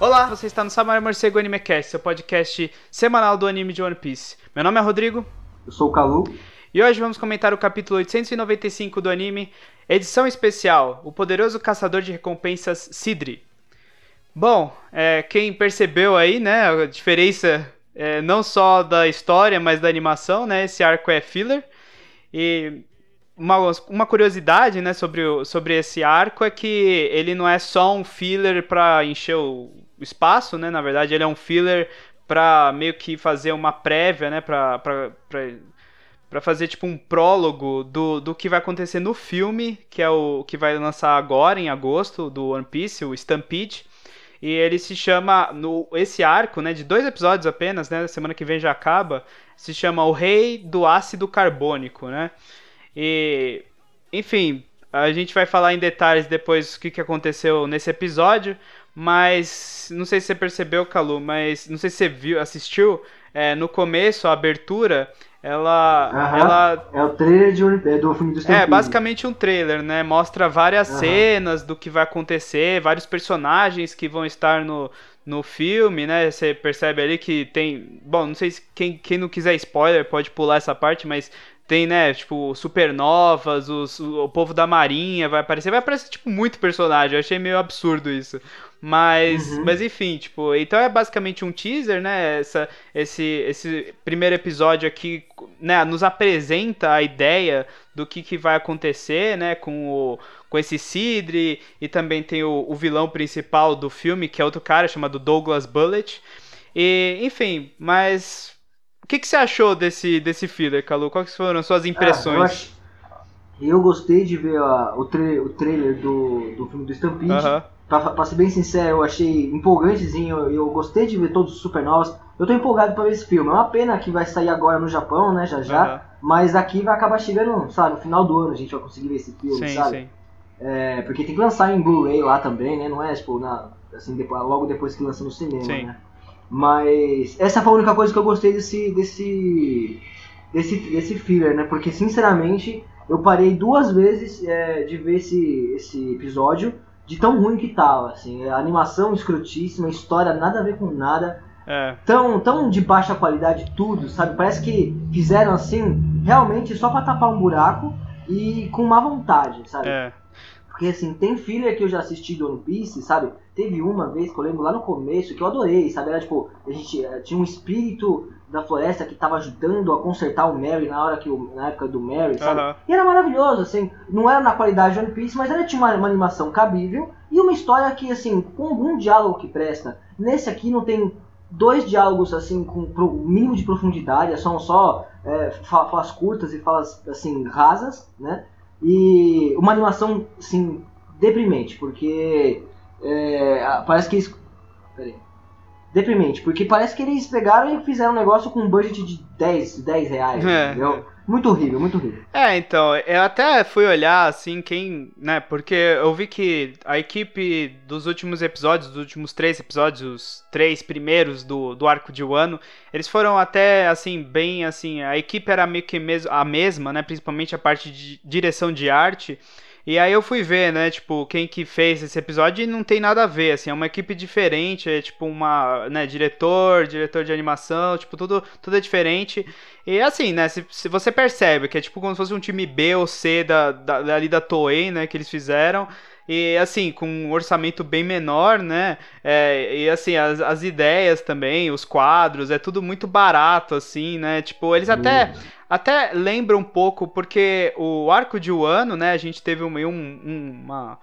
Olá, você está no Samurai Morcego Animecast, seu podcast semanal do anime de One Piece. Meu nome é Rodrigo. Eu sou o Calu. E hoje vamos comentar o capítulo 895 do anime, edição especial, O Poderoso Caçador de Recompensas Sidri. Bom, é, quem percebeu aí, né, a diferença é, não só da história, mas da animação, né, esse arco é filler. E uma, uma curiosidade, né, sobre, o, sobre esse arco é que ele não é só um filler para encher o espaço, né, na verdade ele é um filler para meio que fazer uma prévia, né, para fazer tipo um prólogo do, do que vai acontecer no filme, que é o que vai lançar agora em agosto do One Piece, o Stampede. E ele se chama no esse arco, né, de dois episódios apenas, né, semana que vem já acaba, se chama O Rei do Ácido Carbônico, né? E enfim, a gente vai falar em detalhes depois o que, que aconteceu nesse episódio, mas não sei se você percebeu, Calu, mas não sei se você viu, assistiu, é, no começo, a abertura, ela, ela é o trailer de, é do filme do Stampede. É, basicamente um trailer, né? Mostra várias cenas do que vai acontecer, vários personagens que vão estar no, no filme, né? Você percebe ali que tem, bom, não sei se quem, quem não quiser spoiler pode pular essa parte, mas tem, né, tipo, supernovas, os, o povo da marinha vai aparecer, vai aparecer, tipo, muito personagem, eu achei meio absurdo isso. Mas, uhum. mas enfim, tipo, então é basicamente um teaser, né? Essa, esse, esse primeiro episódio aqui, né, nos apresenta a ideia do que, que vai acontecer, né, com o com esse Sidre e também tem o, o vilão principal do filme, que é outro cara chamado Douglas Bullet. E, enfim, mas o que, que você achou desse, desse filler, Calu? Quais foram as suas impressões? Ah, eu, ach... eu, gostei de ver o, tra o trailer do, do filme do Stampede. Uh pra, ser bem sincero, eu achei empolgantezinho, eu, eu gostei de ver todos os supernovas. Eu tô empolgado pra ver esse filme. É uma pena que vai sair agora no Japão, né, já já. Uhum. Mas aqui vai acabar chegando, sabe, no final do ano a gente vai conseguir ver esse filme, sim, sabe? Sim. É, porque tem que lançar em Blu-ray lá também, né? Não é, tipo, na, assim, depois, logo depois que lança no cinema, sim. né? Mas essa foi a única coisa que eu gostei desse, desse, desse, desse filler, né? Porque, sinceramente, eu parei duas vezes é, de ver esse, esse episódio de tão ruim que tava, assim. A animação escrotíssima, história nada a ver com nada. É. Tão, tão de baixa qualidade tudo, sabe? Parece que fizeram assim, realmente só pra tapar um buraco e com má vontade, sabe? É. Porque assim, tem filler que eu já assisti do One Piece, sabe? Teve uma vez que eu lembro lá no começo que eu adorei, sabe? Era tipo, a gente eh, tinha um espírito da floresta que estava ajudando a consertar o Mary na hora que o, na época do Mary, sabe? Uhum. E era maravilhoso, assim, não era na qualidade de One Piece, mas ela tinha uma, uma, animação cabível e uma história que, assim, com algum diálogo que presta. Nesse aqui não tem dois diálogos, assim, com o mínimo de profundidade, são só é, falas curtas e falas, assim, rasas, né? E uma animação, assim, deprimente, porque é, parece que eles... Peraí deprimente, porque parece que eles pegaram e fizeram um negócio com um budget de 10, 10 reais, é. entendeu? Muito horrível, muito horrível. É, então, eu até fui olhar, assim, quem, né, porque eu vi que a equipe dos últimos episódios, dos últimos três episódios, os três primeiros do, do arco de Wano, eles foram até, assim, bem, assim, a equipe era meio que a mesma, né, principalmente a parte de direção de arte, e aí eu fui ver, né, tipo, quem que fez esse episódio e não tem nada a ver, assim, é uma equipe diferente, é tipo uma, né, diretor, diretor de animação, tipo, tudo, tudo é diferente. E assim, né, se, se você percebe que é tipo como se fosse um time B ou C da, da, ali da Toei, né, que eles fizeram, e assim, com um orçamento bem menor, né? É, e assim, as, as ideias também, os quadros, é tudo muito barato, assim, né? Tipo, eles até. Uhum. Até lembra um pouco, porque o arco de Wano, né, a gente teve um, um, uma,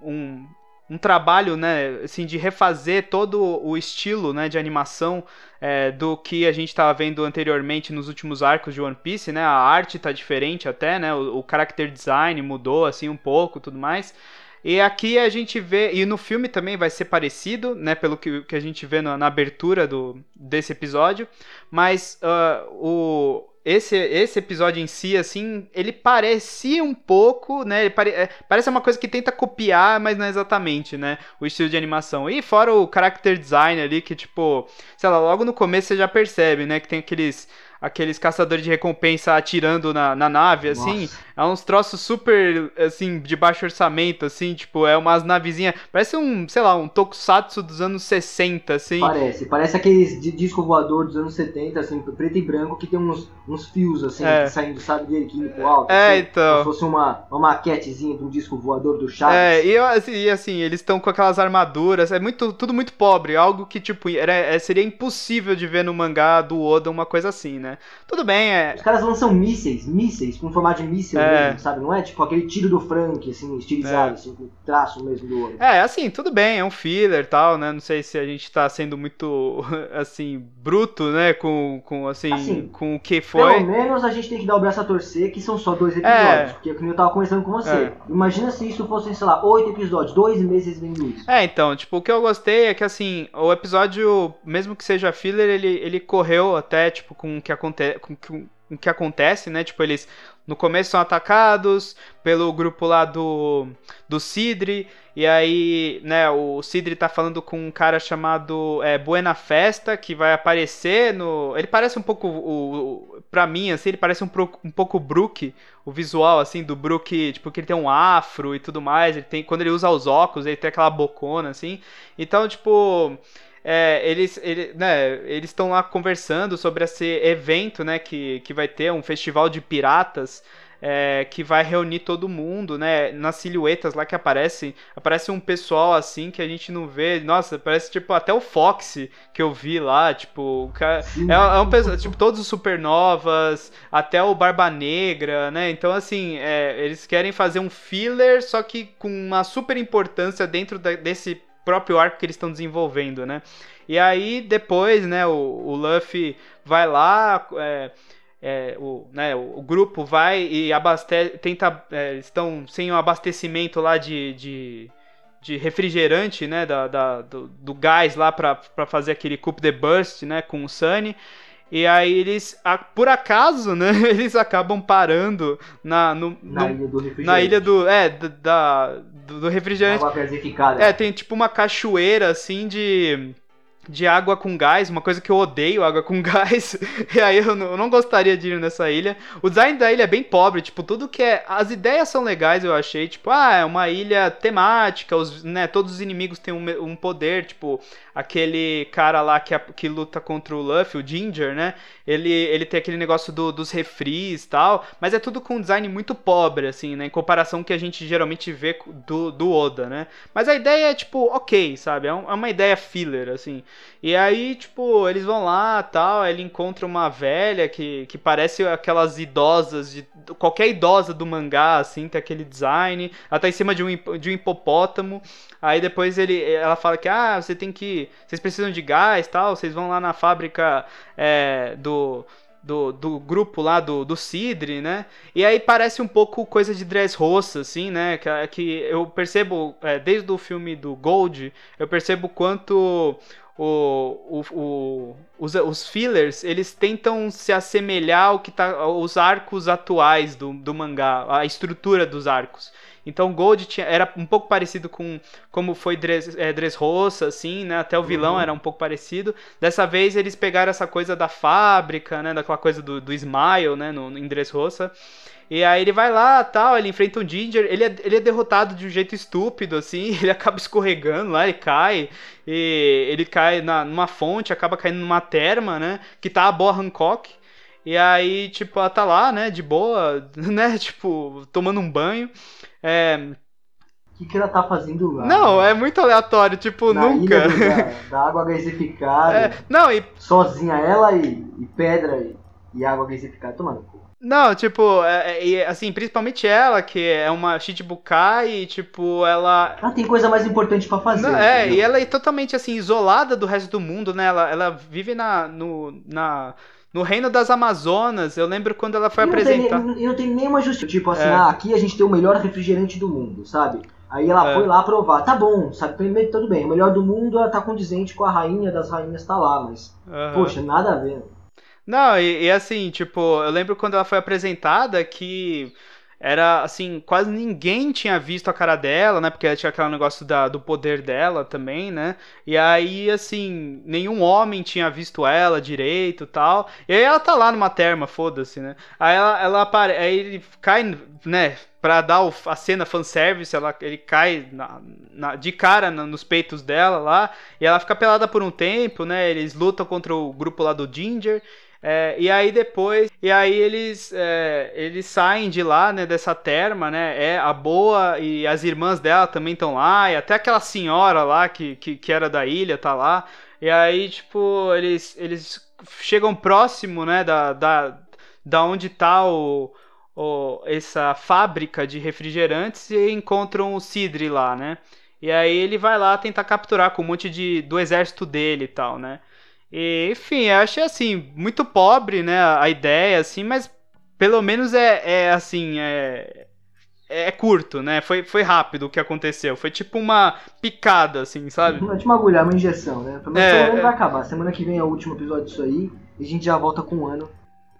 um, um trabalho, né, assim, de refazer todo o estilo, né, de animação é, do que a gente estava vendo anteriormente nos últimos arcos de One Piece, né, a arte tá diferente até, né, o, o character design mudou, assim, um pouco, tudo mais. E aqui a gente vê, e no filme também vai ser parecido, né, pelo que, que a gente vê na, na abertura do, desse episódio, mas uh, o esse, esse episódio em si, assim, ele parecia um pouco, né? Pare, é, parece uma coisa que tenta copiar, mas não é exatamente, né? O estilo de animação. E fora o character design ali, que, tipo, sei lá, logo no começo você já percebe, né? Que tem aqueles aqueles caçadores de recompensa atirando na, na nave, assim. Nossa. É uns troços super, assim, de baixo orçamento, assim, tipo, é umas navezinhas. Parece um, sei lá, um tokusatsu dos anos 60, assim. Parece, parece aqueles disco voador dos anos 70, assim, preto e branco, que tem uns, uns fios, assim, é. saindo, sabe, dele aqui pro alto. É, assim, então. Como se fosse uma, uma maquetezinha de um disco voador do Chaves. É, e, assim, e assim, eles estão com aquelas armaduras, é muito, tudo muito pobre, algo que, tipo, era, é, seria impossível de ver no mangá do Oda uma coisa assim, né? Tudo bem, é. Os caras lançam mísseis, mísseis, com formato de míssil é. mesmo, sabe? Não é tipo aquele tiro do Frank, assim, estilizado, é. assim, com traço mesmo do Oda. É, assim, tudo bem, é um filler e tal, né? Não sei se a gente tá sendo muito, assim, bruto, né? Com, com assim, assim, com o que foi. Pelo menos a gente tem que dar o braço a torcer que são só dois episódios. É. Porque como eu tava conversando com você. É. Imagina se isso fosse, sei lá, oito episódios, dois meses vendo isso. É, então, tipo, o que eu gostei é que, assim, o episódio, mesmo que seja filler, ele, ele correu até, tipo, com o que acontece. Com, com, o que acontece, né? Tipo, eles no começo são atacados pelo grupo lá do, do Sidri, e aí, né, o Sidri tá falando com um cara chamado é, Buena Festa, que vai aparecer no... Ele parece um pouco, o, o, pra mim, assim, ele parece um, um pouco Brook, o visual, assim, do Brook, tipo, que ele tem um afro e tudo mais, ele tem, quando ele usa os óculos, ele tem aquela bocona, assim, então, tipo é, eles ele, né, eles estão lá conversando sobre esse evento né, que, que vai ter um festival de piratas é, que vai reunir todo mundo, né? Nas silhuetas lá que aparecem, aparece um pessoal assim que a gente não vê. Nossa, parece tipo até o Fox que eu vi lá, tipo, cara, é, é, um pessoal, tipo todos os supernovas, até o Barba Negra, né? Então assim, é, eles querem fazer um filler, só que com uma super importância dentro da, desse próprio arco que eles estão desenvolvendo, né? E aí depois, né, o, o Luffy vai lá, é, é, o, né, o, grupo vai e abastece, tenta, é, estão sem o um abastecimento lá de, de, de refrigerante, né, da, da do, do, gás lá para fazer aquele Coup de Burst, né, com o Sunny. E aí eles, por acaso, né, eles acabam parando na, no, na, no, ilha, do na ilha do, é, da, do, do refrigerante. Água gasificada. É, tem tipo uma cachoeira assim de de água com gás, uma coisa que eu odeio, água com gás. e aí eu não, eu não, gostaria de ir nessa ilha. O design da ilha é bem pobre, tipo, tudo que é. As ideias são legais, eu achei. Tipo, ah, é uma ilha temática, os, né, todos os inimigos têm um, um poder, tipo, aquele cara lá que, que luta contra o Luffy, o Ginger, né? Ele, ele tem aquele negócio do, dos refris e tal, mas é tudo com um design muito pobre, assim, né? Em comparação com que a gente geralmente vê do, do Oda, né? Mas a ideia é, tipo, ok, sabe? É, um, é uma ideia filler, assim. E aí, tipo, eles vão lá tal, ele encontra uma velha que, que parece aquelas idosas, de qualquer idosa do mangá, assim, tem aquele design. Ela tá em cima de um, de um hipopótamo. Aí depois ele, ela fala que, ah, você tem que. Vocês precisam de gás tal, vocês vão lá na fábrica é, do. Do, do, grupo lá do, do Sidre, né? E aí parece um pouco coisa de Dressrosa, assim, né? Que, que eu percebo, é, desde o filme do Gold, eu percebo quanto o, o, o, os, os fillers eles tentam se assemelhar ao que tá aos arcos atuais do, do mangá, a estrutura dos arcos. Então Gold tinha, era um pouco parecido com como foi Dres, é, Dressrosa, assim, né? Até o vilão uhum. era um pouco parecido. Dessa vez eles pegaram essa coisa da fábrica, né? Daquela coisa do, do Smile, né? No, em Dressrosa. E aí ele vai lá, tal, ele enfrenta um Ginger, ele é, ele é derrotado de um jeito estúpido, assim, ele acaba escorregando lá, ele cai, e ele cai na, numa fonte, acaba caindo numa terma, né, que tá a boa Hancock, e aí, tipo, ela tá lá, né, de boa, né, tipo, tomando um banho, é... O que, que ela tá fazendo lá? Não, é muito aleatório, tipo, Na nunca. da, da, água gasificada. É, não, e. Sozinha ela e, e pedra e, e água gasificada. Tomando não, tipo, é, é, assim, principalmente ela, que é uma Shichibukai e, tipo, ela... Ela tem coisa mais importante para fazer. Não, é, e ela é totalmente, assim, isolada do resto do mundo, né? Ela, ela vive na, no, na, no reino das Amazonas. Eu lembro quando ela foi e apresentar... Tem, e não tem nenhuma justiça. Tipo assim, é. ah, aqui a gente tem o melhor refrigerante do mundo, sabe? Aí ela é. foi lá provar. Tá bom, sabe? Tudo bem, o melhor do mundo, ela tá condizente com a rainha das rainhas tá lá, mas... Uhum. Poxa, nada a ver. Não, e, e, assim, tipo, eu lembro quando ela foi apresentada que era assim, quase ninguém tinha visto a cara dela, né? Porque tinha aquele negócio da, do poder dela também, né? E aí, assim, nenhum homem tinha visto ela direito tal. E aí ela tá lá numa terma, foda-se, né? Aí ela, ela aí ele cai, né? Pra dar o, a cena fanservice, ela, ele cai na, na, de cara na, nos peitos dela lá. E ela fica pelada por um tempo, né? Eles lutam contra o grupo lá do Ginger. É, e aí depois, e aí eles, é, eles saem de lá, né, dessa terma, né, é a boa e as irmãs dela também estão lá, e até aquela senhora lá que, que, que, era da ilha tá lá, e aí, tipo, eles, eles chegam próximo, né, da, da, da onde tá o, o, essa fábrica de refrigerantes e encontram o Sidri lá, né, e aí ele vai lá tentar capturar com um monte de, do exército dele e tal, né, e, enfim, eu achei assim, muito pobre, né, a ideia, assim, mas pelo menos é, é assim, é, é curto, né? Foi, foi rápido o que aconteceu. Foi tipo uma picada, assim, sabe? Uma, tipo uma agulha, uma injeção, né? Pelo menos é, vai acabar. Semana que vem é o último episódio disso aí. E a gente já volta com um ano.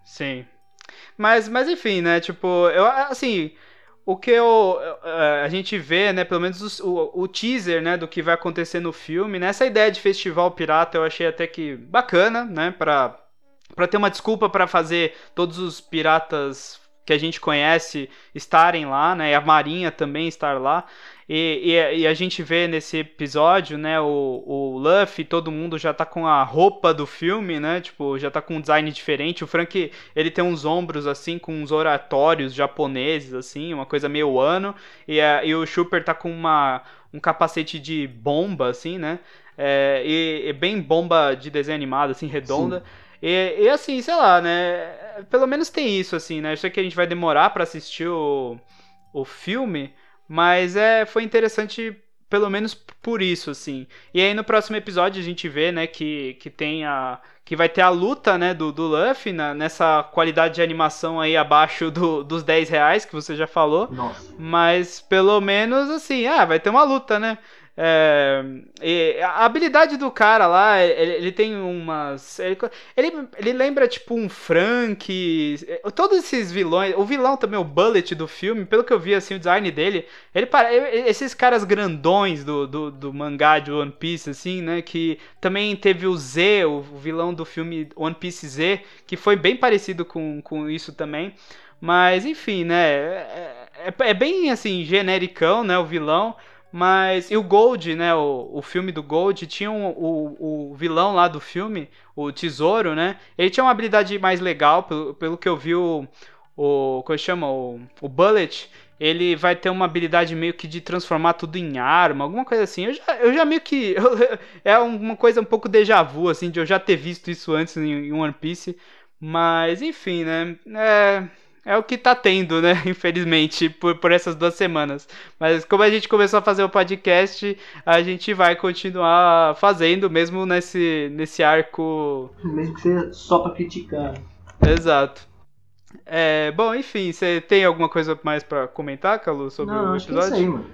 Sim. Mas, mas enfim, né? Tipo, eu, assim, o que eu, é, a gente vê, né, pelo menos o, o, teaser, né, do que vai acontecer no filme, né, essa ideia de festival pirata eu achei até que bacana, né, para para ter uma desculpa para fazer todos os piratas que a gente conhece estarem lá, né, e a Marinha também estar lá. E, e, e, a gente vê nesse episódio, né, o, o Luffy, todo mundo já tá com a roupa do filme, né, tipo, já tá com um design diferente. O Frank, ele tem uns ombros, assim, com uns oratórios japoneses, assim, uma coisa meio ano. E, a, e o Super tá com uma, um capacete de bomba, assim, né, é, e, e bem bomba de desenho animado, assim, redonda. E, e, assim, sei lá, né, pelo menos tem isso, assim, né, eu sei que a gente vai demorar para assistir o, o filme... Mas é, foi interessante pelo menos por isso, assim. E aí no próximo episódio a gente vê, né, que, que tem a. que vai ter a luta, né, do, do Luffy na, nessa qualidade de animação aí abaixo do, dos 10 reais que você já falou. Nossa. Mas pelo menos assim, ah, vai ter uma luta, né? É, a habilidade do cara lá, ele, ele tem umas. Ele, ele, ele, lembra tipo um Frank. Todos esses vilões. O vilão também, o Bullet do filme, pelo que eu vi assim, o design dele. Ele Esses caras grandões do, do, do mangá de One Piece, assim, né? Que também teve o Z, o vilão do filme One Piece Z, que foi bem parecido com, com isso também. Mas enfim, né? É, é, é bem assim, genericão, né? O vilão. Mas. E o Gold, né? O, o filme do Gold tinha um, o, o vilão lá do filme, o Tesouro, né? Ele tinha uma habilidade mais legal, pelo, pelo que eu vi o. o como chama? O, o Bullet. Ele vai ter uma habilidade meio que de transformar tudo em arma, alguma coisa assim. Eu já, eu já meio que. Eu, é uma coisa um pouco déjà vu, assim, de eu já ter visto isso antes em, em One Piece. Mas, enfim, né? É é o que tá tendo, né? Infelizmente, por, por essas duas semanas. Mas como a gente começou a fazer o podcast, a gente vai continuar fazendo, mesmo nesse, nesse arco. Mesmo que seja só pra criticar. Exato. É, bom, enfim, você tem alguma coisa mais para comentar, Calu, sobre Não, o episódio? Acho que é isso aí, mano.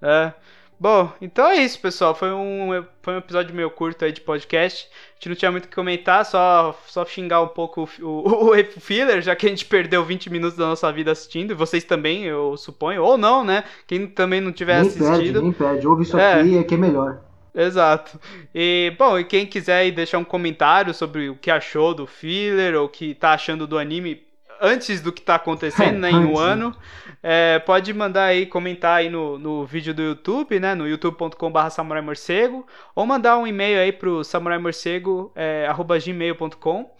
É. Bom, então é isso, pessoal. Foi um, foi um episódio meio curto aí de podcast. A gente não tinha muito o que comentar, só, só xingar um pouco o, o, o filler, já que a gente perdeu 20 minutos da nossa vida assistindo. E vocês também, eu suponho. Ou não, né? Quem também não tiver nem assistido. Perde, nem perde. Ouve isso é. aqui, é que é melhor. Exato. E, bom, e quem quiser deixar um comentário sobre o que achou do filler ou o que tá achando do anime, antes do que está acontecendo, né, em um ano, é, pode mandar aí, comentar aí no, no vídeo do YouTube, né, no youtube.com.br samurai morcego, ou mandar um e-mail aí pro samuraimorcego, é, arroba gmail.com,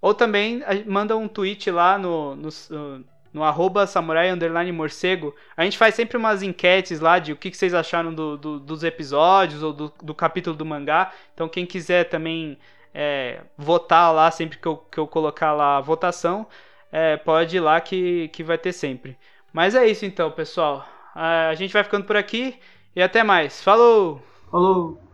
ou também manda um tweet lá no, no, no arroba samurai underline morcego. A gente faz sempre umas enquetes lá de o que, que vocês acharam do, do, dos episódios ou do, do capítulo do mangá. Então quem quiser também é, votar lá sempre que eu, que eu colocar lá a votação, é, pode ir lá que, que vai ter sempre. Mas é isso então, pessoal. A gente vai ficando por aqui e até mais. Falou! Falou!